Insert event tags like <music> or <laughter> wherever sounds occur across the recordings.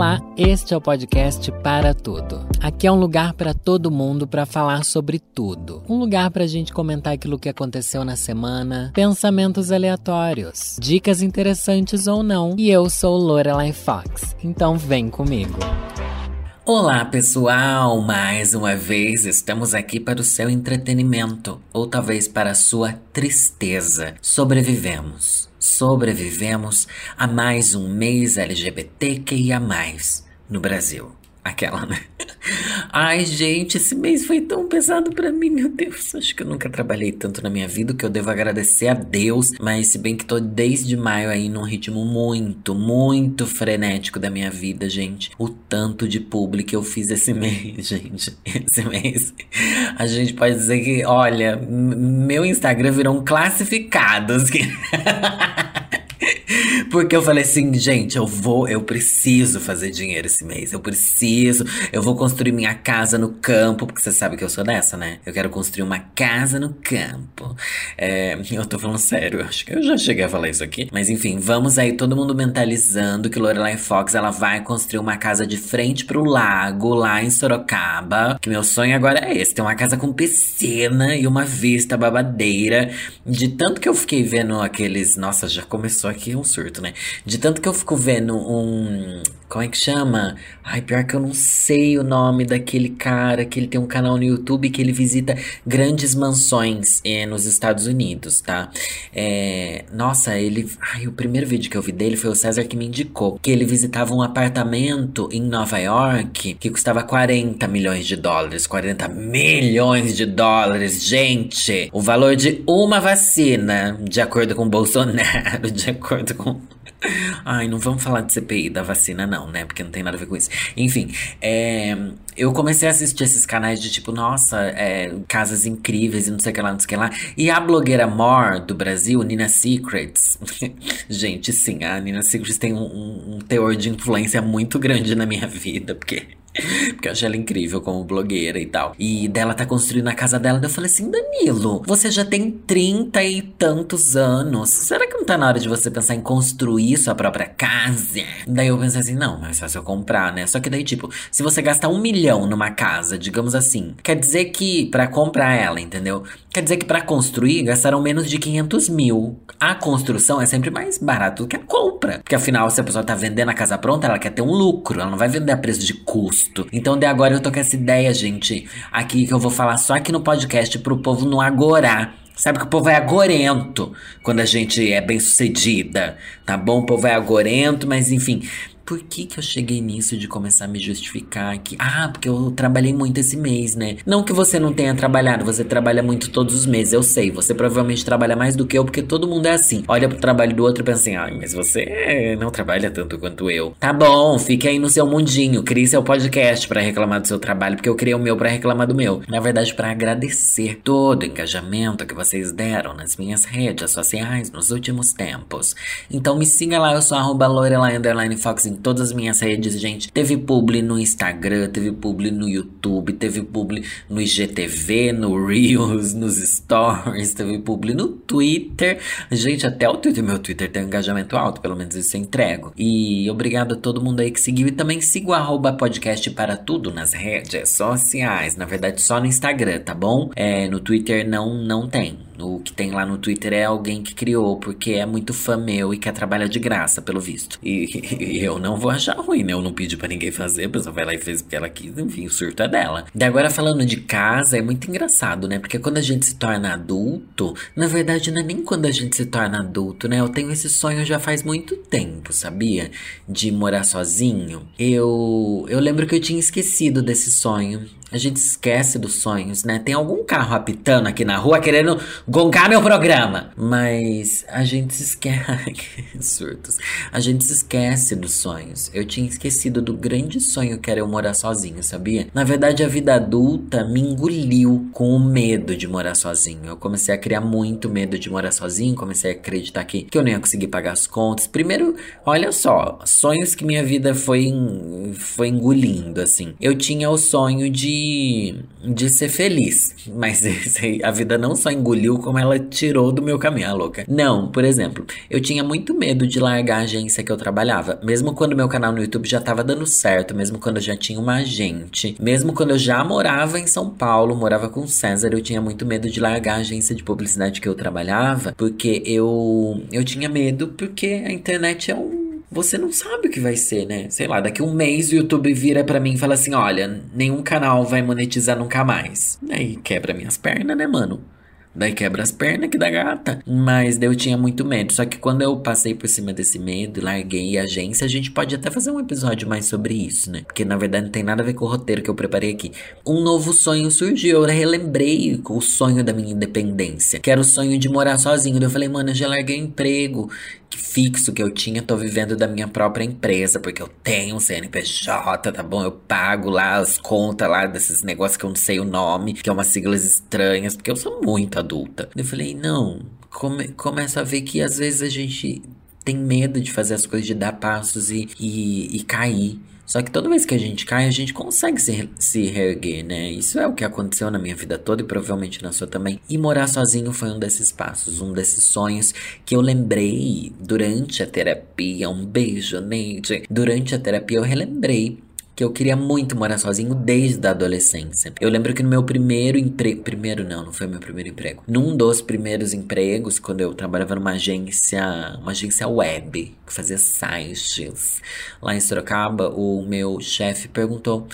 Olá, este é o podcast Para Tudo. Aqui é um lugar para todo mundo para falar sobre tudo. Um lugar para a gente comentar aquilo que aconteceu na semana, pensamentos aleatórios, dicas interessantes ou não. E eu sou Lorelai Fox, então vem comigo. Olá pessoal, mais uma vez estamos aqui para o seu entretenimento, ou talvez para a sua tristeza. Sobrevivemos sobrevivemos a mais um mês LGBTQIA+, no Brasil. Aquela, né? Ai, gente, esse mês foi tão pesado para mim, meu Deus. Acho que eu nunca trabalhei tanto na minha vida que eu devo agradecer a Deus. Mas se bem que tô desde maio aí num ritmo muito, muito frenético da minha vida, gente. O tanto de publi que eu fiz esse <laughs> mês, gente. Esse mês. A gente pode dizer que, olha, meu Instagram virou um classificados. <laughs> Porque eu falei assim, gente, eu vou, eu preciso fazer dinheiro esse mês. Eu preciso, eu vou construir minha casa no campo, porque você sabe que eu sou dessa, né? Eu quero construir uma casa no campo. É, eu tô falando sério, acho que eu já cheguei a falar isso aqui. Mas enfim, vamos aí todo mundo mentalizando que Lorelai Fox ela vai construir uma casa de frente pro lago, lá em Sorocaba. Que meu sonho agora é esse: ter uma casa com piscina e uma vista babadeira. De tanto que eu fiquei vendo aqueles. Nossa, já começou aqui um surto, né? De tanto que eu fico vendo um. Como é que chama? Ai, pior que eu não sei o nome daquele cara que ele tem um canal no YouTube que ele visita grandes mansões é, nos Estados Unidos, tá? É, nossa, ele. Ai, o primeiro vídeo que eu vi dele foi o César que me indicou. Que ele visitava um apartamento em Nova York que custava 40 milhões de dólares. 40 milhões de dólares, gente! O valor de uma vacina, de acordo com Bolsonaro, <laughs> de acordo com. Ai, não vamos falar de CPI da vacina, não, né? Porque não tem nada a ver com isso. Enfim, é, eu comecei a assistir esses canais de tipo, nossa, é, casas incríveis e não sei o que lá, não sei o que lá. E a blogueira More do Brasil, Nina Secrets. <laughs> Gente, sim, a Nina Secrets tem um, um, um teor de influência muito grande na minha vida, porque <laughs> porque eu achei ela incrível como blogueira e tal. E dela tá construindo a casa dela. Eu falei assim: Danilo, você já tem trinta e tantos anos. Será que não tá na hora de você pensar em construir sua própria casa? Daí eu pensei assim: não, mas é só eu comprar, né? Só que daí, tipo, se você gastar um milhão numa casa, digamos assim, quer dizer que para comprar ela, entendeu? Quer dizer que para construir gastaram menos de 500 mil. A construção é sempre mais barato do que a compra. Porque afinal, se a pessoa tá vendendo a casa pronta, ela quer ter um lucro. Ela não vai vender a preço de custo. Então, de agora eu tô com essa ideia, gente, aqui que eu vou falar só aqui no podcast pro povo não agorar. Sabe que o povo é agorento quando a gente é bem sucedida, tá bom? O povo é agorento, mas enfim, por que que eu cheguei nisso de começar a me justificar aqui? Ah, porque eu trabalhei muito esse mês, né? Não que você não tenha trabalhado, você trabalha muito todos os meses, eu sei. Você provavelmente trabalha mais do que eu, porque todo mundo é assim. Olha pro trabalho do outro e pensa assim, ai, mas você não trabalha tanto quanto eu. Tá bom, fique aí no seu mundinho, crie seu podcast para reclamar do seu trabalho, porque eu criei o meu para reclamar do meu. Na verdade, para agradecer todo o engajamento que vocês deram nas minhas redes sociais nos últimos tempos. Então me siga lá, eu sou arroba Lorelai Fox em todas as minhas redes, gente. Teve publi no Instagram, teve publi no YouTube, teve publi no IGTV, no Reels, nos Stories, teve publi no Twitter. Gente, até o Twitter, meu Twitter tem um engajamento alto, pelo menos isso eu entrego. E obrigado a todo mundo aí que seguiu. E também siga o podcast para tudo nas redes sociais. Na verdade, só no Instagram, tá bom? É, no Twitter não, não tem. O que tem lá no Twitter é alguém que criou, porque é muito fã meu e quer trabalhar de graça, pelo visto. E, <laughs> e eu não vou achar ruim, né? Eu não pedi para ninguém fazer, a pessoa vai lá e fez porque ela quis, enfim, o surto é dela. E agora falando de casa, é muito engraçado, né? Porque quando a gente se torna adulto, na verdade não é nem quando a gente se torna adulto, né? Eu tenho esse sonho já faz muito tempo, sabia? De morar sozinho. Eu, eu lembro que eu tinha esquecido desse sonho. A gente esquece dos sonhos, né? Tem algum carro apitando aqui na rua querendo gongar meu programa. Mas a gente se esquece. <laughs> surtos. A gente se esquece dos sonhos. Eu tinha esquecido do grande sonho que era eu morar sozinho, sabia? Na verdade, a vida adulta me engoliu com o medo de morar sozinho. Eu comecei a criar muito medo de morar sozinho. Comecei a acreditar que, que eu não ia conseguir pagar as contas. Primeiro, olha só, sonhos que minha vida foi, foi engolindo, assim. Eu tinha o sonho de de, ser feliz. Mas a vida não só engoliu, como ela tirou do meu caminho, a louca. Não, por exemplo, eu tinha muito medo de largar a agência que eu trabalhava. Mesmo quando meu canal no YouTube já tava dando certo, mesmo quando eu já tinha uma agente, mesmo quando eu já morava em São Paulo, morava com César, eu tinha muito medo de largar a agência de publicidade que eu trabalhava, porque eu, eu tinha medo, porque a internet é um você não sabe o que vai ser, né? Sei lá, daqui um mês o YouTube vira para mim e fala assim: olha, nenhum canal vai monetizar nunca mais. Aí quebra minhas pernas, né, mano? Daí quebra as pernas que da gata. Mas eu tinha muito medo. Só que quando eu passei por cima desse medo, larguei a agência, a gente pode até fazer um episódio mais sobre isso, né? Porque na verdade não tem nada a ver com o roteiro que eu preparei aqui. Um novo sonho surgiu. Eu relembrei o sonho da minha independência, que era o sonho de morar sozinho. Daí eu falei, mano, eu já larguei o emprego fixo que eu tinha, tô vivendo da minha própria empresa, porque eu tenho um CNPJ, tá bom? Eu pago lá as contas lá desses negócios que eu não sei o nome, que é umas siglas estranhas, porque eu sou muito adulta. Eu falei, não, come, começa a ver que às vezes a gente tem medo de fazer as coisas, de dar passos e, e, e cair. Só que toda vez que a gente cai, a gente consegue se, se reerguer, né? Isso é o que aconteceu na minha vida toda e provavelmente na sua também. E morar sozinho foi um desses passos, um desses sonhos que eu lembrei durante a terapia. Um beijo, Neide. Durante a terapia eu relembrei que eu queria muito morar sozinho desde a adolescência. Eu lembro que no meu primeiro emprego, primeiro não, não foi meu primeiro emprego. Num dos primeiros empregos, quando eu trabalhava numa agência, uma agência web, que fazia sites lá em Sorocaba, o meu chefe perguntou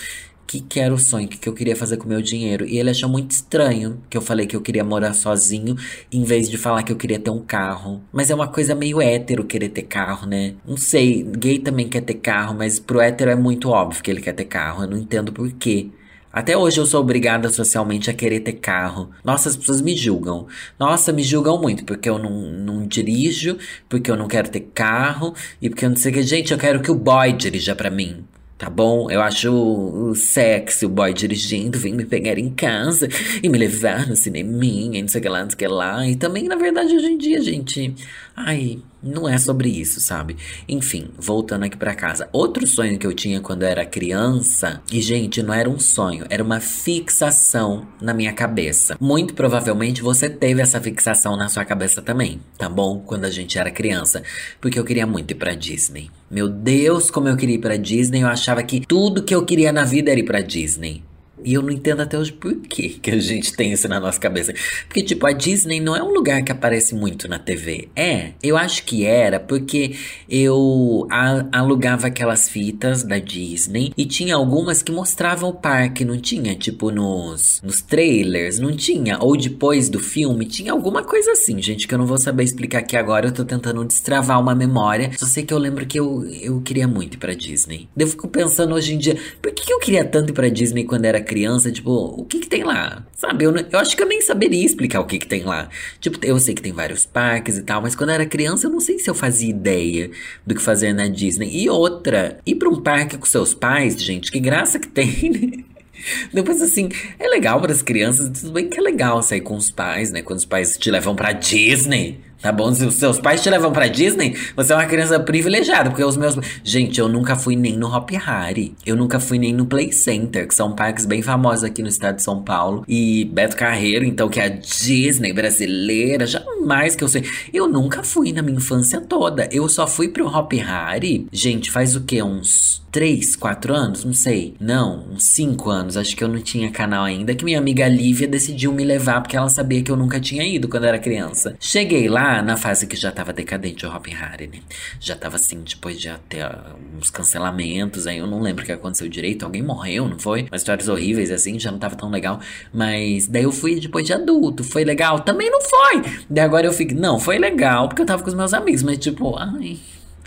que, que era o sonho, o que, que eu queria fazer com o meu dinheiro. E ele achou muito estranho que eu falei que eu queria morar sozinho, em vez de falar que eu queria ter um carro. Mas é uma coisa meio hétero querer ter carro, né? Não sei, gay também quer ter carro, mas pro hétero é muito óbvio que ele quer ter carro. Eu não entendo por quê. Até hoje eu sou obrigada socialmente a querer ter carro. Nossa, as pessoas me julgam. Nossa, me julgam muito porque eu não, não dirijo, porque eu não quero ter carro e porque eu não sei o que. Gente, eu quero que o boy dirija para mim. Tá bom? Eu acho sexy o boy dirigindo, vem me pegar em casa e me levar no cineminha, não sei o que lá, não sei o que lá. E também, na verdade, hoje em dia, gente. Ai, não é sobre isso, sabe? Enfim, voltando aqui para casa. Outro sonho que eu tinha quando eu era criança, e gente, não era um sonho, era uma fixação na minha cabeça. Muito provavelmente você teve essa fixação na sua cabeça também, tá bom? Quando a gente era criança, porque eu queria muito ir para Disney. Meu Deus, como eu queria ir para Disney, eu achava que tudo que eu queria na vida era ir para Disney. E eu não entendo até hoje por que, <laughs> que a gente tem isso na nossa cabeça. Porque, tipo, a Disney não é um lugar que aparece muito na TV. É, eu acho que era porque eu alugava aquelas fitas da Disney e tinha algumas que mostravam o parque, não tinha? Tipo, nos, nos trailers, não tinha? Ou depois do filme, tinha alguma coisa assim, gente, que eu não vou saber explicar aqui agora. Eu tô tentando destravar uma memória. Só sei que eu lembro que eu, eu queria muito ir pra Disney. Eu fico pensando hoje em dia, por que, que eu queria tanto ir pra Disney quando era criança, tipo, o que que tem lá? Sabe, eu, eu acho que eu nem saberia explicar o que que tem lá. Tipo, eu sei que tem vários parques e tal, mas quando eu era criança eu não sei se eu fazia ideia do que fazer na Disney. E outra, ir pra um parque com seus pais, gente, que graça que tem, né? <laughs> Depois, assim, é legal para as crianças, tudo bem que é legal sair com os pais, né? Quando os pais te levam pra Disney. Tá bom? Se os seus pais te levam pra Disney, você é uma criança privilegiada. Porque os meus. Gente, eu nunca fui nem no Hop Harry. Eu nunca fui nem no Play Center, que são parques bem famosos aqui no estado de São Paulo. E Beto Carreiro, então, que é a Disney brasileira. Jamais que eu sei. Eu nunca fui na minha infância toda. Eu só fui pro Hop Harry. Gente, faz o quê? Uns 3, 4 anos? Não sei. Não, uns 5 anos. Acho que eu não tinha canal ainda. Que minha amiga Lívia decidiu me levar porque ela sabia que eu nunca tinha ido quando era criança. Cheguei lá na fase que já tava decadente o Robin né? Já tava assim, depois de até uns cancelamentos, aí eu não lembro o que aconteceu direito. Alguém morreu, não foi? Umas histórias horríveis assim, já não tava tão legal. Mas daí eu fui depois de adulto. Foi legal? Também não foi! Daí agora eu fico, não, foi legal porque eu tava com os meus amigos, mas tipo, ai.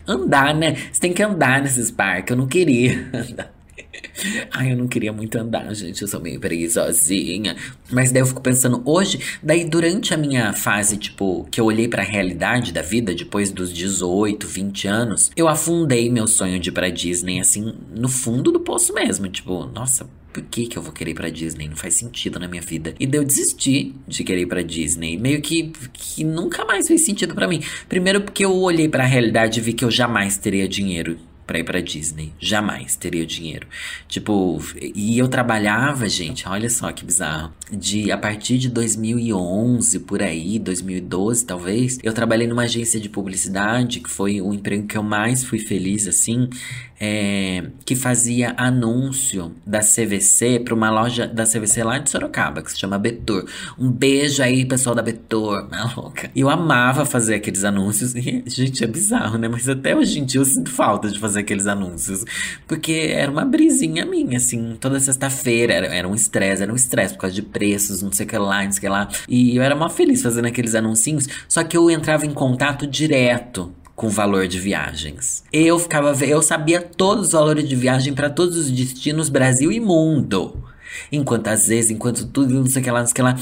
Andar, né? Você tem que andar nesses parques. Eu não queria <laughs> andar. Ai, eu não queria muito andar, gente. Eu sou meio preguiçosinha. Mas daí eu fico pensando, hoje, daí durante a minha fase, tipo, que eu olhei para a realidade da vida, depois dos 18, 20 anos, eu afundei meu sonho de ir pra Disney, assim, no fundo do poço mesmo. Tipo, nossa, por que, que eu vou querer ir pra Disney? Não faz sentido na minha vida. E daí eu desisti de querer ir pra Disney. Meio que, que nunca mais fez sentido para mim. Primeiro porque eu olhei para a realidade e vi que eu jamais teria dinheiro pra ir pra Disney. Jamais teria dinheiro. Tipo, e eu trabalhava, gente, olha só que bizarro. De a partir de 2011, por aí, 2012 talvez, eu trabalhei numa agência de publicidade, que foi o emprego que eu mais fui feliz, assim, é, que fazia anúncio da CVC para uma loja da CVC lá de Sorocaba, que se chama Betor. Um beijo aí, pessoal da Betor, <laughs> maluca. E eu amava fazer aqueles anúncios. Gente, é bizarro, né? Mas até hoje em dia eu sinto falta de fazer aqueles anúncios. Porque era uma brisinha minha, assim, toda sexta-feira. Era, era um estresse, era um estresse por causa de preços, não sei o que lá, não sei o que lá. E eu era mó feliz fazendo aqueles anuncinhos. Só que eu entrava em contato direto com valor de viagens. Eu ficava, eu sabia todos os valores de viagem para todos os destinos Brasil e mundo. Enquanto às vezes, enquanto tudo, não sei o que lá, não sei o que lá.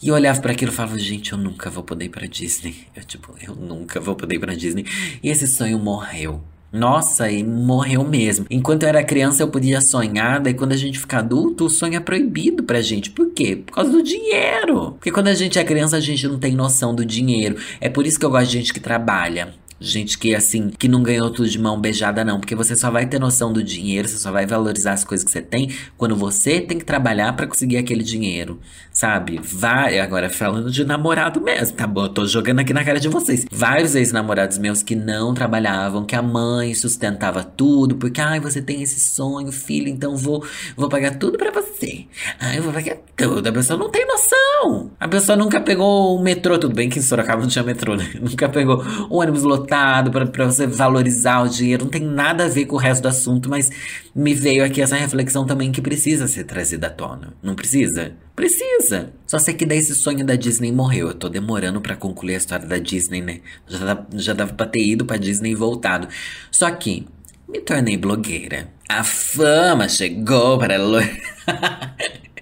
E eu olhava para aquilo e falava, gente, eu nunca vou poder ir pra Disney. Eu, tipo, eu nunca vou poder ir pra Disney. E esse sonho morreu. Nossa, e morreu mesmo. Enquanto eu era criança, eu podia sonhar, daí quando a gente fica adulto, o sonho é proibido pra gente. Por quê? Por causa do dinheiro. Porque quando a gente é criança, a gente não tem noção do dinheiro. É por isso que eu gosto de gente que trabalha. Gente que, assim, que não ganhou tudo de mão beijada, não. Porque você só vai ter noção do dinheiro, você só vai valorizar as coisas que você tem quando você tem que trabalhar para conseguir aquele dinheiro. Sabe? Vai, agora falando de namorado mesmo, tá bom? Tô jogando aqui na cara de vocês. Vários ex-namorados meus que não trabalhavam, que a mãe sustentava tudo, porque, ai, você tem esse sonho, filho, então vou, vou pagar tudo para você. Ai, eu vou pagar tudo. A pessoa não tem noção. A pessoa nunca pegou o metrô, tudo bem que em Sorocaba não tinha metrô, né? <laughs> Nunca pegou o ônibus lotado para você valorizar o dinheiro. Não tem nada a ver com o resto do assunto, mas me veio aqui essa reflexão também que precisa ser trazida à tona. Não precisa? Precisa. Só sei que daí esse sonho da Disney morreu. Eu tô demorando para concluir a história da Disney, né? Já, já dava pra ter ido pra Disney e voltado. Só que me tornei blogueira. A fama chegou para. <laughs>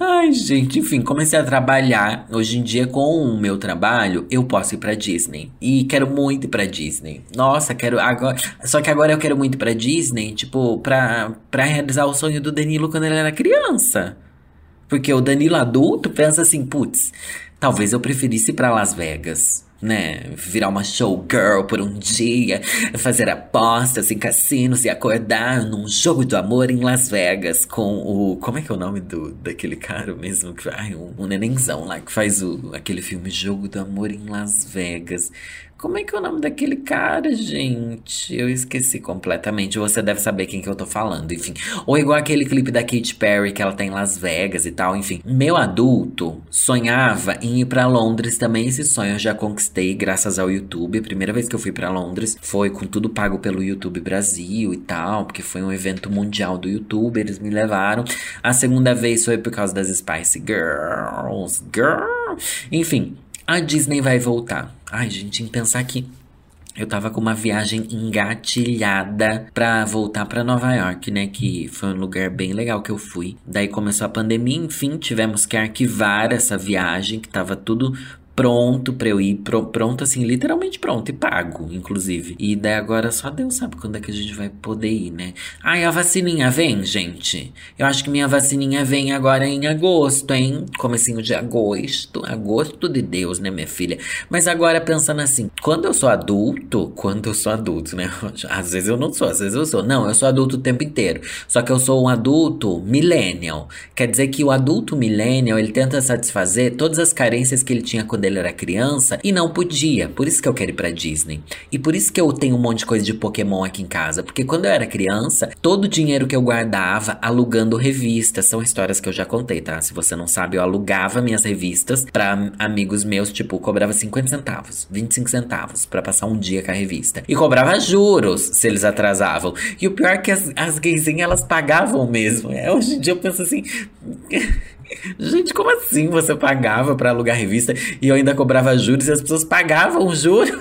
Ai, gente, enfim, comecei a trabalhar. Hoje em dia, com o meu trabalho, eu posso ir pra Disney. E quero muito ir pra Disney. Nossa, quero agora. Só que agora eu quero muito ir pra Disney, tipo, pra, pra realizar o sonho do Danilo quando ele era criança. Porque o Danilo adulto pensa assim, putz, talvez eu preferisse ir pra Las Vegas né? Virar uma showgirl por um dia, fazer apostas em cassinos e acordar num jogo do amor em Las Vegas com o. Como é que é o nome do, daquele cara mesmo? Ai, um, um nenenzão lá que faz o, aquele filme Jogo do Amor em Las Vegas. Como é que é o nome daquele cara, gente? Eu esqueci completamente. Você deve saber quem que eu tô falando, enfim. Ou igual aquele clipe da Katy Perry que ela tá em Las Vegas e tal, enfim. Meu adulto sonhava em ir para Londres também. Esse sonho eu já conquistei graças ao YouTube. A primeira vez que eu fui para Londres foi com tudo pago pelo YouTube Brasil e tal, porque foi um evento mundial do YouTube, eles me levaram. A segunda vez foi por causa das Spice Girls. Girl. Enfim, a Disney vai voltar. Ai, gente, em pensar que eu tava com uma viagem engatilhada pra voltar pra Nova York, né? Que foi um lugar bem legal que eu fui. Daí começou a pandemia, enfim, tivemos que arquivar essa viagem, que tava tudo pronto pra eu ir, pro, pronto assim, literalmente pronto e pago, inclusive. E daí agora só Deus sabe quando é que a gente vai poder ir, né? Ai, a vacininha vem, gente. Eu acho que minha vacininha vem agora em agosto, hein? Comecinho de agosto. Agosto de Deus, né, minha filha? Mas agora pensando assim, quando eu sou adulto, quando eu sou adulto, né? <laughs> Às vezes eu não sou, às vezes eu sou. Não, eu sou adulto o tempo inteiro. Só que eu sou um adulto millennial. Quer dizer que o adulto millennial, ele tenta satisfazer todas as carências que ele tinha quando ele era criança e não podia. Por isso que eu quero ir pra Disney. E por isso que eu tenho um monte de coisa de Pokémon aqui em casa. Porque quando eu era criança, todo o dinheiro que eu guardava alugando revistas, são histórias que eu já contei, tá? Se você não sabe, eu alugava minhas revistas para amigos meus, tipo, cobrava 50 centavos, 25 centavos para passar um dia com a revista. E cobrava juros se eles atrasavam. E o pior é que as, as gaysinhas, elas pagavam mesmo. É, hoje em dia eu penso assim. <laughs> Gente, como assim você pagava para alugar revista e eu ainda cobrava juros e as pessoas pagavam juros?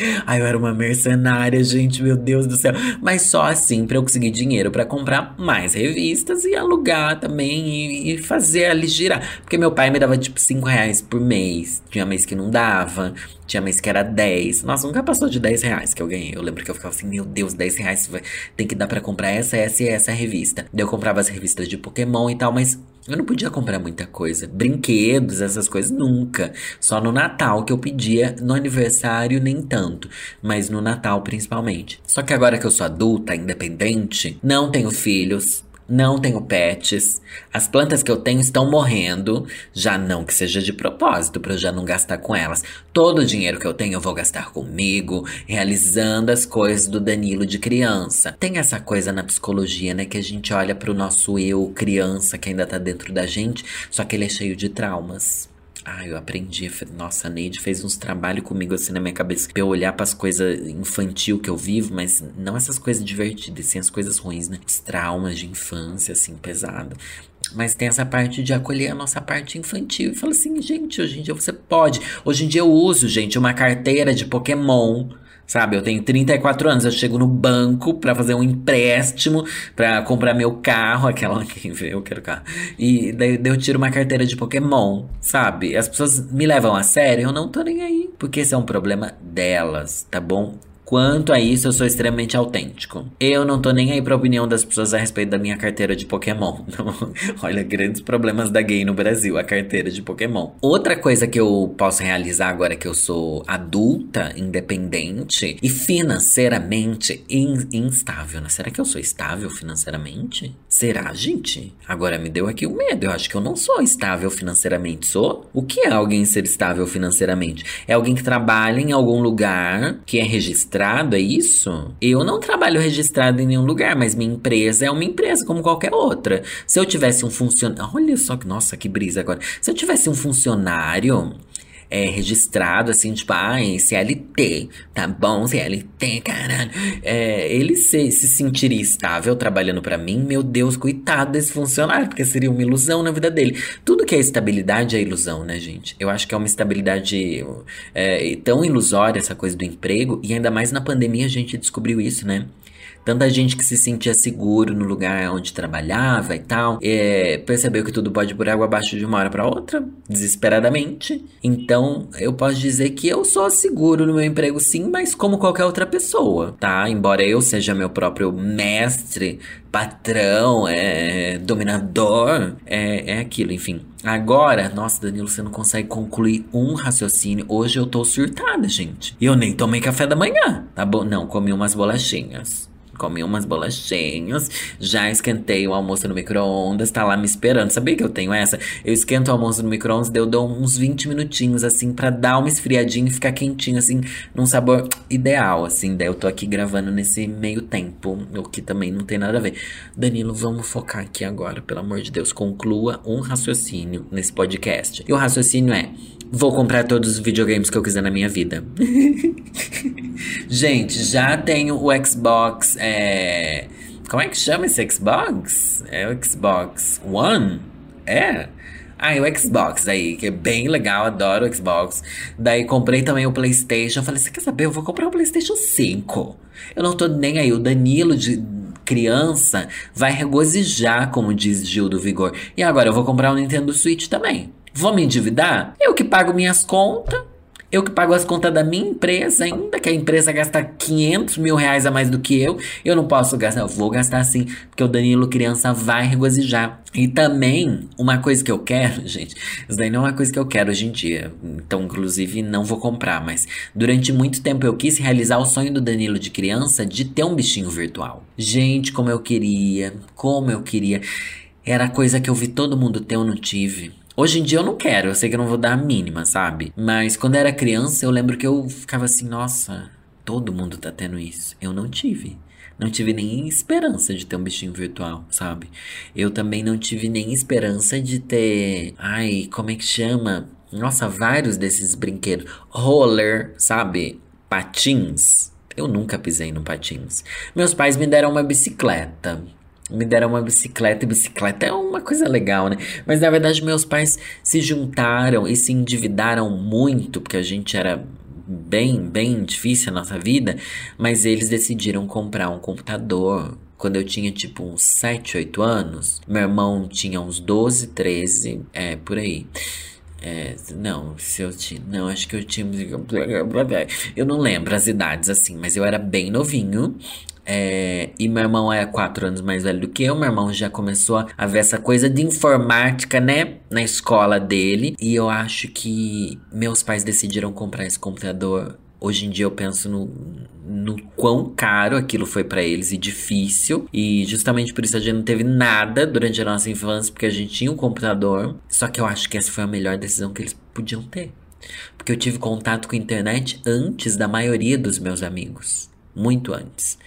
<laughs> Ai, eu era uma mercenária, gente, meu Deus do céu. Mas só assim para eu conseguir dinheiro para comprar mais revistas e alugar também e, e, fazer ali girar. Porque meu pai me dava tipo 5 reais por mês. Tinha mês que não dava, tinha mês que era 10. Nossa, nunca passou de 10 reais que eu ganhei. Eu lembro que eu ficava assim, meu Deus, 10 reais tem que dar para comprar essa, essa e essa revista. Daí eu comprava as revistas de Pokémon e tal, mas Eu não podia comprar muita coisa. Brinquedos, essas coisas, nunca. Só no Natal que eu pedia. No aniversário, nem tanto. Mas no Natal, principalmente. Só que agora que eu sou adulta, independente, não tenho filhos, não tenho pets. As plantas que eu tenho estão morrendo. Já não que seja de propósito, para eu já não gastar com elas. Todo o dinheiro que eu tenho eu vou gastar comigo, realizando as coisas do Danilo de criança. Tem essa coisa na psicologia, né? Que a gente olha pro nosso eu criança que ainda tá dentro da gente, só que ele é cheio de traumas. Ah, eu aprendi. Nossa, a Neide fez uns trabalhos comigo assim na minha cabeça pra eu olhar pras coisas infantil que eu vivo, mas não essas coisas divertidas, sim as coisas ruins, né? Os traumas de infância, assim, pesado. Mas tem essa parte de acolher a nossa parte infantil e falar assim, gente, hoje em dia você pode. Hoje em dia eu uso, gente, uma carteira de Pokémon Sabe, eu tenho 34 anos, eu chego no banco para fazer um empréstimo para comprar meu carro, aquela <laughs> que eu quero carro. E daí, daí eu tiro uma carteira de Pokémon, sabe? As pessoas me levam a sério, eu não tô nem aí, porque esse é um problema delas, tá bom? Quanto a isso, eu sou extremamente autêntico. Eu não tô nem aí pra opinião das pessoas a respeito da minha carteira de Pokémon. <laughs> Olha, grandes problemas da gay no Brasil, a carteira de Pokémon. Outra coisa que eu posso realizar agora que eu sou adulta, independente e financeiramente in instável. Né? Será que eu sou estável financeiramente? Será, gente? Agora me deu aqui o medo. Eu acho que eu não sou estável financeiramente. Sou? O que é alguém ser estável financeiramente? É alguém que trabalha em algum lugar que é registrado registrado, é isso? Eu não trabalho registrado em nenhum lugar, mas minha empresa é uma empresa como qualquer outra. Se eu tivesse um funcionário. Olha só que, nossa, que brisa agora. Se eu tivesse um funcionário é, registrado, assim, tipo, ah, CLT, tá bom, CLT, caralho. É, ele se, se sentiria estável trabalhando para mim, meu Deus, coitado desse funcionário, porque seria uma ilusão na vida dele. Tudo que é estabilidade é ilusão, né, gente? Eu acho que é uma estabilidade é, tão ilusória essa coisa do emprego, e ainda mais na pandemia a gente descobriu isso, né? Tanta gente que se sentia seguro no lugar onde trabalhava e tal, é, percebeu que tudo pode por água abaixo de uma hora para outra, desesperadamente. Então, eu posso dizer que eu sou seguro no meu emprego sim, mas como qualquer outra pessoa, tá? Embora eu seja meu próprio mestre, patrão, é, dominador, é, é aquilo, enfim. Agora, nossa, Danilo, você não consegue concluir um raciocínio. Hoje eu tô surtada, gente. E eu nem tomei café da manhã, tá bom? Não, comi umas bolachinhas comi umas bolachinhas, já esquentei o almoço no micro-ondas, tá lá me esperando. Sabia que eu tenho essa? Eu esquento o almoço no micro-ondas, eu dou uns 20 minutinhos, assim, para dar uma esfriadinha e ficar quentinho, assim, num sabor ideal, assim. Daí eu tô aqui gravando nesse meio tempo, o que também não tem nada a ver. Danilo, vamos focar aqui agora, pelo amor de Deus. Conclua um raciocínio nesse podcast. E o raciocínio é: vou comprar todos os videogames que eu quiser na minha vida. <laughs> Gente, já tenho o Xbox. É... Como é que chama esse Xbox? É o Xbox One? É? Ah, e o Xbox aí, que é bem legal, adoro o Xbox. Daí comprei também o PlayStation. Falei, você quer saber? Eu vou comprar o PlayStation 5. Eu não tô nem aí. O Danilo de criança vai regozijar, como diz Gil do Vigor. E agora eu vou comprar o Nintendo Switch também. Vou me endividar? Eu que pago minhas contas. Eu que pago as contas da minha empresa, ainda que a empresa gasta 500 mil reais a mais do que eu, eu não posso gastar. Eu vou gastar sim, porque o Danilo criança vai regozijar. E também, uma coisa que eu quero, <laughs> gente, isso daí não é uma coisa que eu quero hoje em dia. Então, inclusive, não vou comprar. Mas durante muito tempo eu quis realizar o sonho do Danilo de criança de ter um bichinho virtual. Gente, como eu queria, como eu queria. Era coisa que eu vi todo mundo ter, eu não tive. Hoje em dia eu não quero, eu sei que eu não vou dar a mínima, sabe? Mas quando eu era criança, eu lembro que eu ficava assim, nossa, todo mundo tá tendo isso. Eu não tive. Não tive nem esperança de ter um bichinho virtual, sabe? Eu também não tive nem esperança de ter. Ai, como é que chama? Nossa, vários desses brinquedos. Roller, sabe? Patins. Eu nunca pisei no patins. Meus pais me deram uma bicicleta me deram uma bicicleta, e bicicleta é uma coisa legal, né? Mas na verdade meus pais se juntaram e se endividaram muito, porque a gente era bem, bem difícil a nossa vida, mas eles decidiram comprar um computador quando eu tinha tipo uns 7, 8 anos. Meu irmão tinha uns 12, 13, é, por aí. É, não, se eu tinha. Não, acho que eu tinha. Eu não lembro as idades assim, mas eu era bem novinho. É, e meu irmão é quatro anos mais velho do que eu. Meu irmão já começou a ver essa coisa de informática, né? Na escola dele. E eu acho que meus pais decidiram comprar esse computador Hoje em dia eu penso no, no quão caro aquilo foi para eles e difícil. E justamente por isso a gente não teve nada durante a nossa infância, porque a gente tinha um computador. Só que eu acho que essa foi a melhor decisão que eles podiam ter. Porque eu tive contato com a internet antes da maioria dos meus amigos. Muito antes.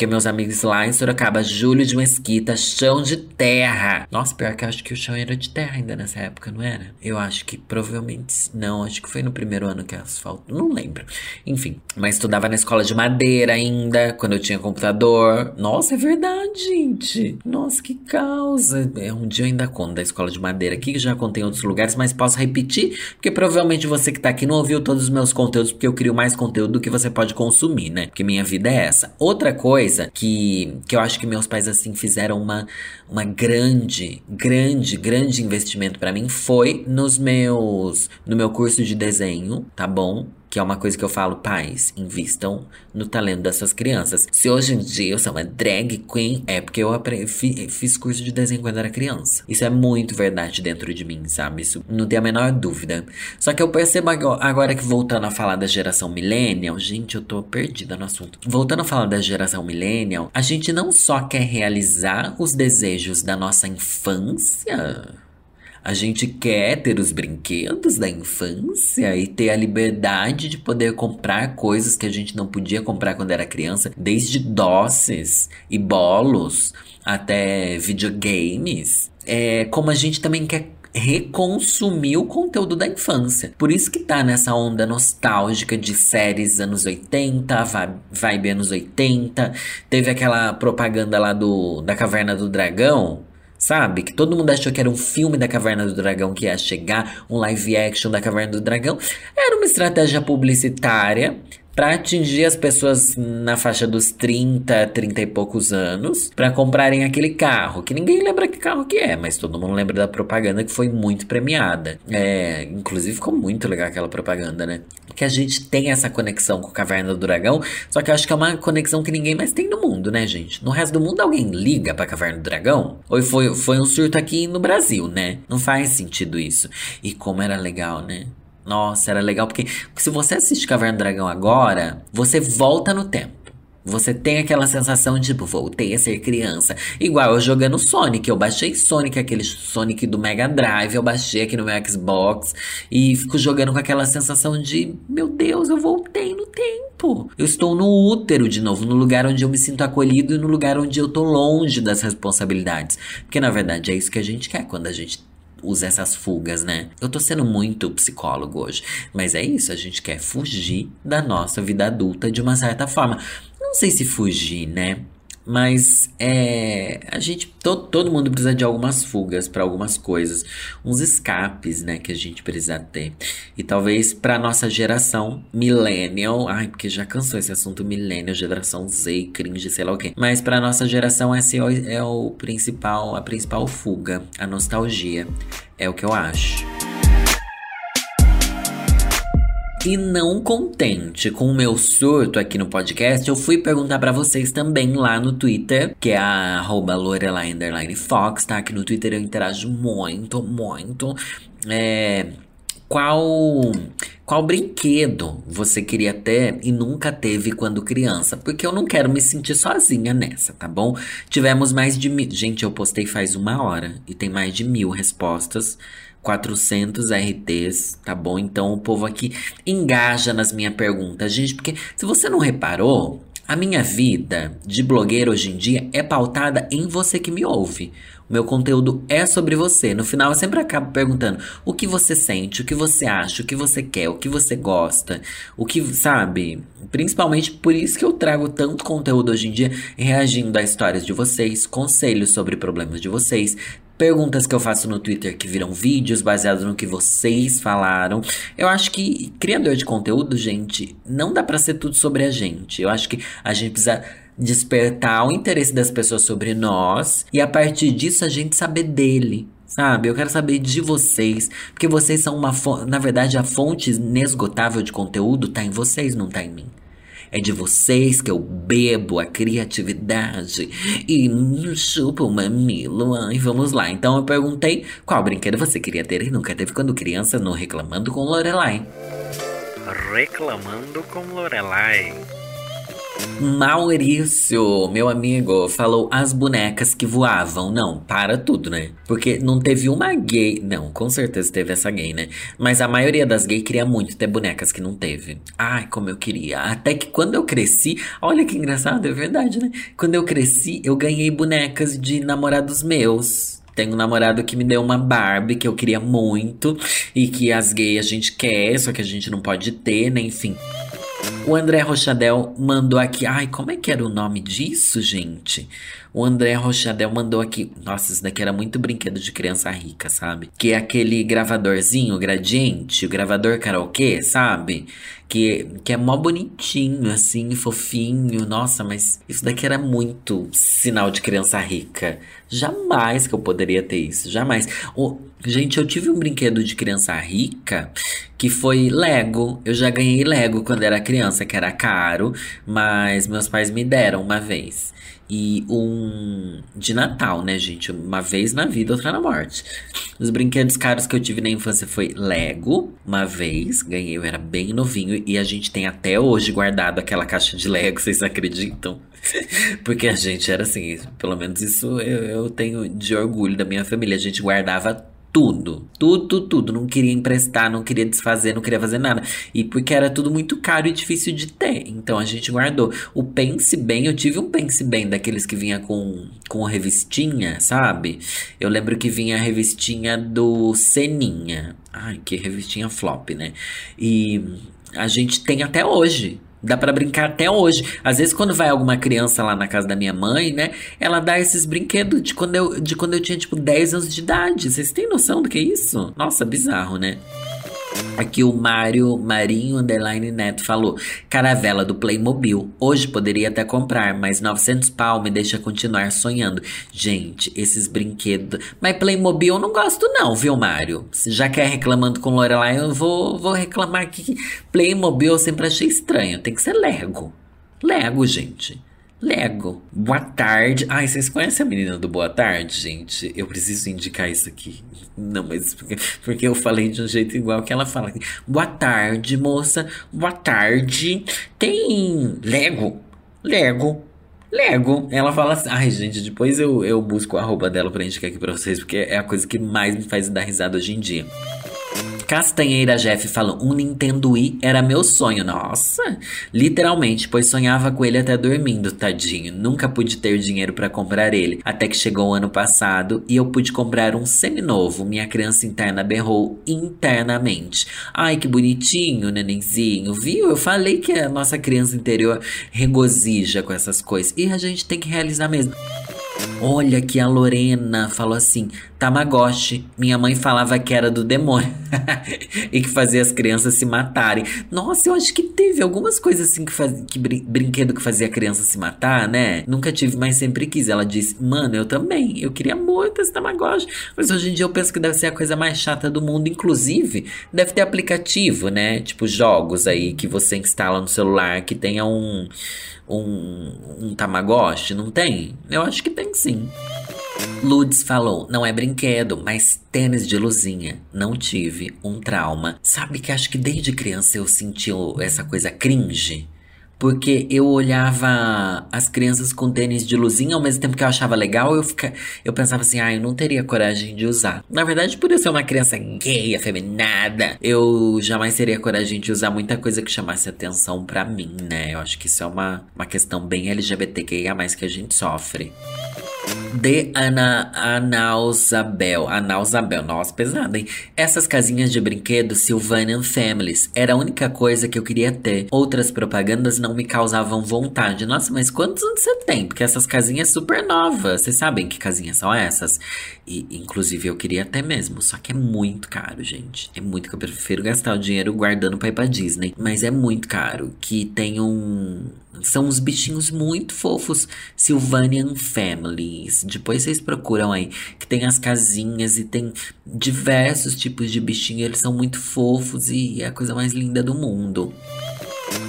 Porque meus amigos lá em Sorocaba, Júlio de Mesquita, chão de terra. Nossa, pior que eu acho que o chão era de terra ainda nessa época, não era? Eu acho que provavelmente não, acho que foi no primeiro ano que asfalto, não lembro. Enfim, mas estudava na escola de madeira ainda, quando eu tinha computador. Nossa, é verdade, gente. Nossa, que causa. É um dia eu ainda conto da escola de madeira aqui, que já contei em outros lugares, mas posso repetir, porque provavelmente você que tá aqui não ouviu todos os meus conteúdos, porque eu crio mais conteúdo do que você pode consumir, né? Porque minha vida é essa. Outra coisa coisa que, que eu acho que meus pais, assim, fizeram uma, uma grande, grande, grande investimento para mim foi nos meus, no meu curso de desenho, tá bom? Que é uma coisa que eu falo, pais, invistam no talento das suas crianças. Se hoje em dia eu sou uma drag queen, é porque eu fiz curso de desenho quando era criança. Isso é muito verdade dentro de mim, sabe? Isso não tem a menor dúvida. Só que eu percebo agora que voltando a falar da geração millennial, gente, eu tô perdida no assunto. Voltando a falar da geração millennial, a gente não só quer realizar os desejos da nossa infância, a gente quer ter os brinquedos da infância e ter a liberdade de poder comprar coisas que a gente não podia comprar quando era criança, desde doces e bolos até videogames. É, como a gente também quer reconsumir o conteúdo da infância. Por isso que tá nessa onda nostálgica de séries anos 80, vibe anos 80. Teve aquela propaganda lá do da Caverna do Dragão, Sabe? Que todo mundo achou que era um filme da Caverna do Dragão que ia chegar, um live action da Caverna do Dragão. Era uma estratégia publicitária para atingir as pessoas na faixa dos 30, 30 e poucos anos, para comprarem aquele carro, que ninguém lembra que carro que é, mas todo mundo lembra da propaganda que foi muito premiada. É, inclusive ficou muito legal aquela propaganda, né? Que a gente tem essa conexão com a Caverna do Dragão, só que eu acho que é uma conexão que ninguém mais tem no mundo, né, gente? No resto do mundo alguém liga pra Caverna do Dragão? Ou foi, foi um surto aqui no Brasil, né? Não faz sentido isso. E como era legal, né? Nossa, era legal porque, se você assiste Caverna do Dragão agora, você volta no tempo. Você tem aquela sensação de, tipo, voltei a ser criança. Igual eu jogando Sonic. Eu baixei Sonic, aquele Sonic do Mega Drive. Eu baixei aqui no meu Xbox. E fico jogando com aquela sensação de, meu Deus, eu voltei no tempo. Eu estou no útero de novo, no lugar onde eu me sinto acolhido e no lugar onde eu tô longe das responsabilidades. Porque na verdade é isso que a gente quer quando a gente usa essas fugas, né? Eu tô sendo muito psicólogo hoje, mas é isso, a gente quer fugir da nossa vida adulta de uma certa forma. Não sei se fugir, né? Mas é, a gente, todo, todo mundo precisa de algumas fugas para algumas coisas, uns escapes, né, que a gente precisa ter. E talvez para nossa geração millennial, ai, porque já cansou esse assunto millennial, geração Z, cringe, sei lá o quê. Mas para nossa geração esse é o, é o principal, a principal fuga, a nostalgia. É o que eu acho. E não contente com o meu surto aqui no podcast, eu fui perguntar para vocês também lá no Twitter, que é a arroba Fox, tá? Aqui no Twitter eu interajo muito, muito. É, qual qual brinquedo você queria ter e nunca teve quando criança? Porque eu não quero me sentir sozinha nessa, tá bom? Tivemos mais de mil. Gente, eu postei faz uma hora e tem mais de mil respostas. 400 RTs, tá bom? Então o povo aqui engaja nas minhas perguntas, gente, porque se você não reparou, a minha vida de blogueiro hoje em dia é pautada em você que me ouve. O meu conteúdo é sobre você. No final eu sempre acabo perguntando o que você sente, o que você acha, o que você quer, o que você gosta, o que, sabe? Principalmente por isso que eu trago tanto conteúdo hoje em dia, reagindo a histórias de vocês, conselhos sobre problemas de vocês, perguntas que eu faço no Twitter que viram vídeos baseados no que vocês falaram. Eu acho que criador de conteúdo, gente, não dá para ser tudo sobre a gente. Eu acho que a gente precisa despertar o interesse das pessoas sobre nós e a partir disso a gente saber dele. Sabe? Eu quero saber de vocês, porque vocês são uma fonte, na verdade a fonte inesgotável de conteúdo tá em vocês, não tá em mim. É de vocês que eu bebo a criatividade e chupo o mamilo. Ai, vamos lá. Então eu perguntei qual brinquedo você queria ter e nunca teve quando criança no Reclamando com Lorelai. Reclamando com Lorelai. Maurício, meu amigo, falou as bonecas que voavam. Não, para tudo, né? Porque não teve uma gay. Não, com certeza teve essa gay, né? Mas a maioria das gays queria muito ter bonecas que não teve. Ai, como eu queria. Até que quando eu cresci. Olha que engraçado, é verdade, né? Quando eu cresci, eu ganhei bonecas de namorados meus. Tenho um namorado que me deu uma Barbie que eu queria muito e que as gays a gente quer, só que a gente não pode ter, né? Enfim. O André Rochadel mandou aqui. Ai, como é que era o nome disso, gente? O André Rochadel mandou aqui. Nossa, isso daqui era muito brinquedo de criança rica, sabe? Que é aquele gravadorzinho, gradiente, o gravador karaokê, sabe? Que, que é mó bonitinho, assim, fofinho. Nossa, mas isso daqui era muito sinal de criança rica. Jamais que eu poderia ter isso, jamais. O, gente, eu tive um brinquedo de criança rica que foi Lego. Eu já ganhei Lego quando era criança, que era caro, mas meus pais me deram uma vez. E um de Natal, né, gente? Uma vez na vida, outra na morte. Os brinquedos caros que eu tive na infância foi Lego, uma vez, ganhei, eu era bem novinho e a gente tem até hoje guardado aquela caixa de Lego, <laughs> vocês acreditam? <laughs> Porque a gente era assim, pelo menos isso eu, eu tenho de orgulho da minha família. A gente guardava tudo, tudo, tudo. Não queria emprestar, não queria desfazer, não queria fazer nada. E porque era tudo muito caro e difícil de ter. Então a gente guardou. O Pense Bem, eu tive um Pense Bem daqueles que vinha com, com revistinha, sabe? Eu lembro que vinha a revistinha do Seninha. Ai, que revistinha flop, né? E a gente tem até hoje. Dá para brincar até hoje. Às vezes, quando vai alguma criança lá na casa da minha mãe, né? Ela dá esses brinquedos de quando eu, de quando eu tinha, tipo, 10 anos de idade. Vocês têm noção do que é isso? Nossa, bizarro, né? Aqui o Mário Marinho Underline Neto falou: Caravela do Playmobil. Hoje poderia até comprar, mas 900 pau me deixa continuar sonhando. Gente, esses brinquedos. Mas Playmobil eu não gosto, não, viu, Mário? Se já quer reclamando com Lorelai, eu vou, vou reclamar aqui. Playmobil eu sempre achei estranho. Tem que ser Lego. Lego, gente. Lego. Boa tarde. Ai, vocês conhecem a menina do Boa Tarde, gente? Eu preciso indicar isso aqui. Não, mas porque, eu falei de um jeito igual que ela fala. Boa tarde, moça. Boa tarde. Tem Lego? Lego. Lego. Ela fala assim. Ai, gente, depois eu, eu busco a roupa dela pra indicar aqui pra vocês, porque é a coisa que mais me faz dar risada hoje em dia. Castanheira Jeff falou: um Nintendo Wii era meu sonho. Nossa, literalmente, pois sonhava com ele até dormindo, tadinho. Nunca pude ter dinheiro para comprar ele, até que chegou o ano passado e eu pude comprar um seminovo. Minha criança interna berrou internamente. Ai, que bonitinho, nenenzinho. Viu? Eu falei que a nossa criança interior regozija com essas coisas e a gente tem que realizar mesmo. Olha que a Lorena falou assim: Tamagotchi. Minha mãe falava que era do demônio <laughs> e que fazia as crianças se matarem. Nossa, eu acho que teve algumas coisas assim que, faz... que brin... brinquedo que fazia a criança se matar, né? Nunca tive, mas sempre quis. Ela disse: Mano, eu também. Eu queria muito esse Tamagotchi. Mas hoje em dia eu penso que deve ser a coisa mais chata do mundo. Inclusive, deve ter aplicativo, né? Tipo jogos aí que você instala no celular que tenha um um, um Tamagotchi? Não tem? Eu acho que tem sim. Ludes falou: não é brinquedo, mas tênis de luzinha. Não tive um trauma. Sabe que acho que desde criança eu senti essa coisa cringe? Porque eu olhava as crianças com tênis de luzinha, ao mesmo tempo que eu achava legal, eu, fica, eu pensava assim, ah, eu não teria coragem de usar. Na verdade, por eu ser uma criança gay, afeminada, eu jamais teria coragem de usar muita coisa que chamasse atenção para mim, né? Eu acho que isso é uma, uma questão bem LGBTQIA, que a gente sofre. De Ana Anausabel. Anausabel, nossa, pesada, hein? Essas casinhas de brinquedo Sylvanian Families era a única coisa que eu queria ter. Outras propagandas não me causavam vontade. Nossa, mas quantos anos você tem? Porque essas casinhas super novas. Vocês sabem que casinhas são essas? E, inclusive, eu queria até mesmo. Só que é muito caro, gente. É muito que eu prefiro gastar o dinheiro guardando pra ir pra Disney. Mas é muito caro. Que tem um são uns bichinhos muito fofos, Sylvanian Families. Depois vocês procuram aí, que tem as casinhas e tem diversos tipos de bichinhos. Eles são muito fofos e é a coisa mais linda do mundo.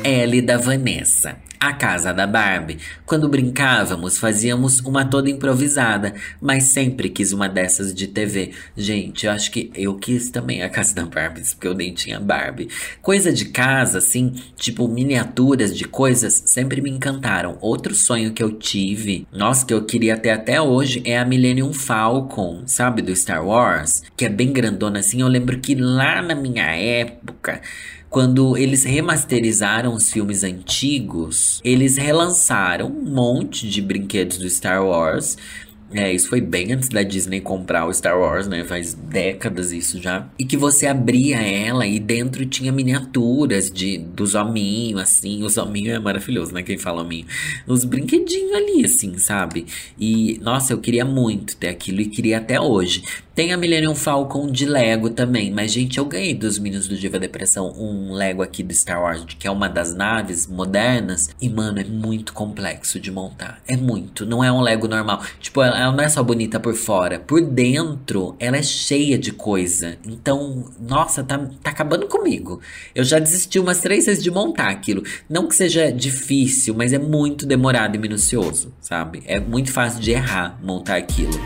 L da Vanessa. A casa da Barbie. Quando brincávamos, fazíamos uma toda improvisada, mas sempre quis uma dessas de TV. Gente, eu acho que eu quis também a casa da Barbie, porque eu nem tinha Barbie. Coisa de casa, assim, tipo miniaturas de coisas, sempre me encantaram. Outro sonho que eu tive, nossa, que eu queria ter até hoje, é a Millennium Falcon, sabe, do Star Wars, que é bem grandona assim. Eu lembro que lá na minha época quando eles remasterizaram os filmes antigos, eles relançaram um monte de brinquedos do Star Wars é, isso foi bem antes da Disney comprar o Star Wars, né? Faz décadas isso já. E que você abria ela e dentro tinha miniaturas de dos hominhos, assim. Os hominhos é maravilhoso, né? Quem fala hominho. Os brinquedinhos ali, assim, sabe? E, nossa, eu queria muito ter aquilo e queria até hoje. Tem a Millennium Falcon de Lego também, mas gente, eu ganhei dos Minions do Diva Depressão um Lego aqui do Star Wars, que é uma das naves modernas, e mano, é muito complexo de montar. É muito, não é um Lego normal. Tipo, ela não é só bonita por fora, por dentro ela é cheia de coisa. Então, nossa, tá, tá acabando comigo. Eu já desisti umas três vezes de montar aquilo. Não que seja difícil, mas é muito demorado e minucioso, sabe? É muito fácil de errar montar aquilo.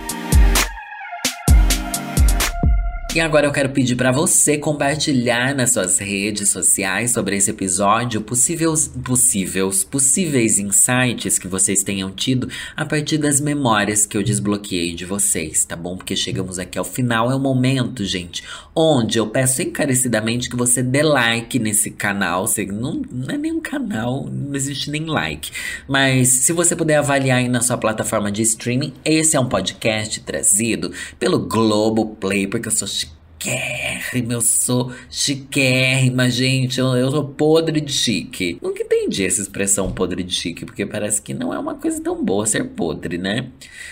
E agora eu quero pedir para você compartilhar nas suas redes sociais sobre esse episódio possíveis, possíveis, possíveis insights que vocês tenham tido a partir das memórias que eu desbloqueei de vocês, tá bom? Porque chegamos aqui ao final, é o momento, gente, onde eu peço encarecidamente que você dê like nesse canal. Você, não, não é nem um canal, não existe nem like. Mas se você puder avaliar aí na sua plataforma de streaming, esse é um podcast trazido pelo Globo Play, porque eu sou chiquérrima, eu sou chiquérrima, gente. Eu, eu sou podre de chique. Nunca entendi essa expressão podre de chique, porque parece que não é uma coisa tão boa ser podre, né?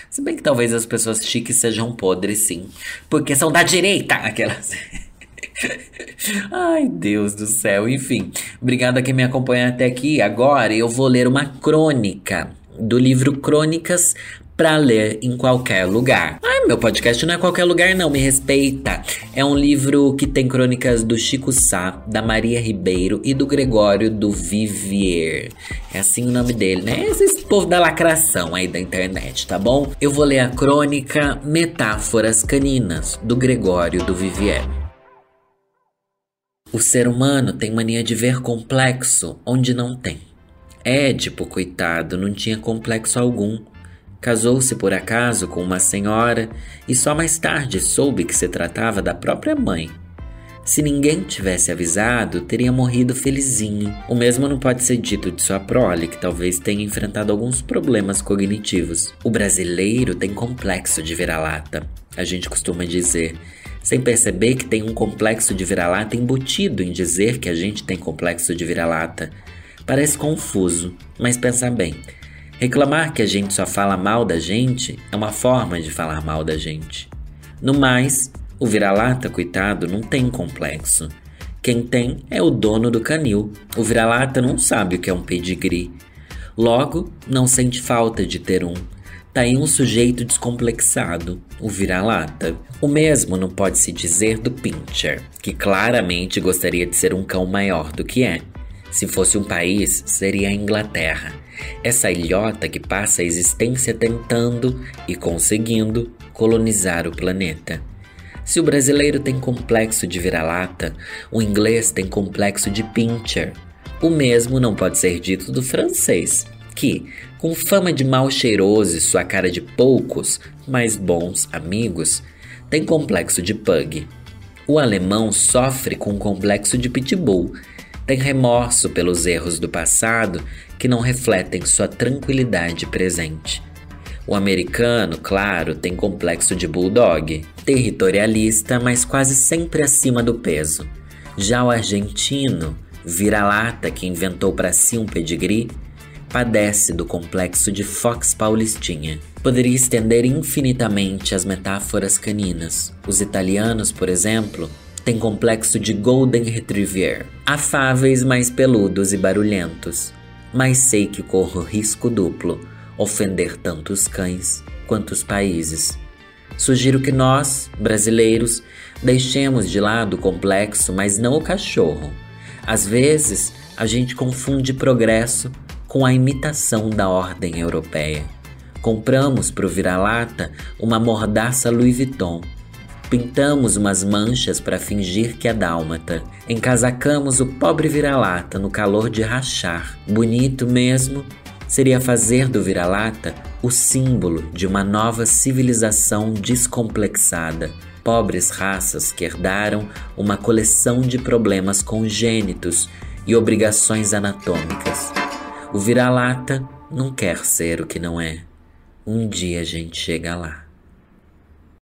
Se bem que talvez as pessoas chiques sejam podres, sim. Porque são da direita, aquelas. <laughs> Ai, Deus do céu. Enfim, obrigado a quem me acompanha até aqui. Agora eu vou ler uma crônica do livro Crônicas para ler em qualquer lugar. Ai, meu podcast não é qualquer lugar, não, me respeita. É um livro que tem crônicas do Chico Sá, da Maria Ribeiro e do Gregório do Vivier. É assim o nome dele, né? Esse povo da lacração aí da internet, tá bom? Eu vou ler a crônica Metáforas Caninas, do Gregório do Vivier. O ser humano tem mania de ver complexo onde não tem. Édipo, coitado, não tinha complexo algum Casou-se por acaso com uma senhora e só mais tarde soube que se tratava da própria mãe. Se ninguém tivesse avisado, teria morrido felizinho. O mesmo não pode ser dito de sua prole, que talvez tenha enfrentado alguns problemas cognitivos. O brasileiro tem complexo de vira-lata, a gente costuma dizer, sem perceber que tem um complexo de vira-lata embutido em dizer que a gente tem complexo de vira-lata. Parece confuso, mas pensa bem. Reclamar que a gente só fala mal da gente é uma forma de falar mal da gente. No mais, o vira-lata, coitado, não tem complexo. Quem tem é o dono do canil. O vira-lata não sabe o que é um pedigree. Logo, não sente falta de ter um. Tá aí um sujeito descomplexado, o vira-lata. O mesmo não pode se dizer do Pincher, que claramente gostaria de ser um cão maior do que é. Se fosse um país, seria a Inglaterra. Essa ilhota que passa a existência tentando e conseguindo colonizar o planeta. Se o brasileiro tem complexo de vira-lata, o inglês tem complexo de pincher. O mesmo não pode ser dito do francês, que, com fama de mal cheiroso e sua cara de poucos, mas bons amigos, tem complexo de pug. O alemão sofre com complexo de pitbull tem remorso pelos erros do passado que não refletem sua tranquilidade presente. O americano, claro, tem complexo de bulldog, territorialista, mas quase sempre acima do peso. Já o argentino, vira-lata que inventou para si um pedigree, padece do complexo de Fox Paulistinha. Poderia estender infinitamente as metáforas caninas. Os italianos, por exemplo, tem complexo de Golden Retriever, afáveis, mais peludos e barulhentos. Mas sei que corro risco duplo, ofender tanto os cães quanto os países. Sugiro que nós, brasileiros, deixemos de lado o complexo, mas não o cachorro. Às vezes, a gente confunde progresso com a imitação da ordem europeia. Compramos para o vira-lata uma mordaça Louis Vuitton. Pintamos umas manchas para fingir que é dálmata. Encasacamos o pobre vira-lata no calor de rachar. Bonito mesmo seria fazer do vira-lata o símbolo de uma nova civilização descomplexada. Pobres raças que herdaram uma coleção de problemas congênitos e obrigações anatômicas. O vira-lata não quer ser o que não é. Um dia a gente chega lá.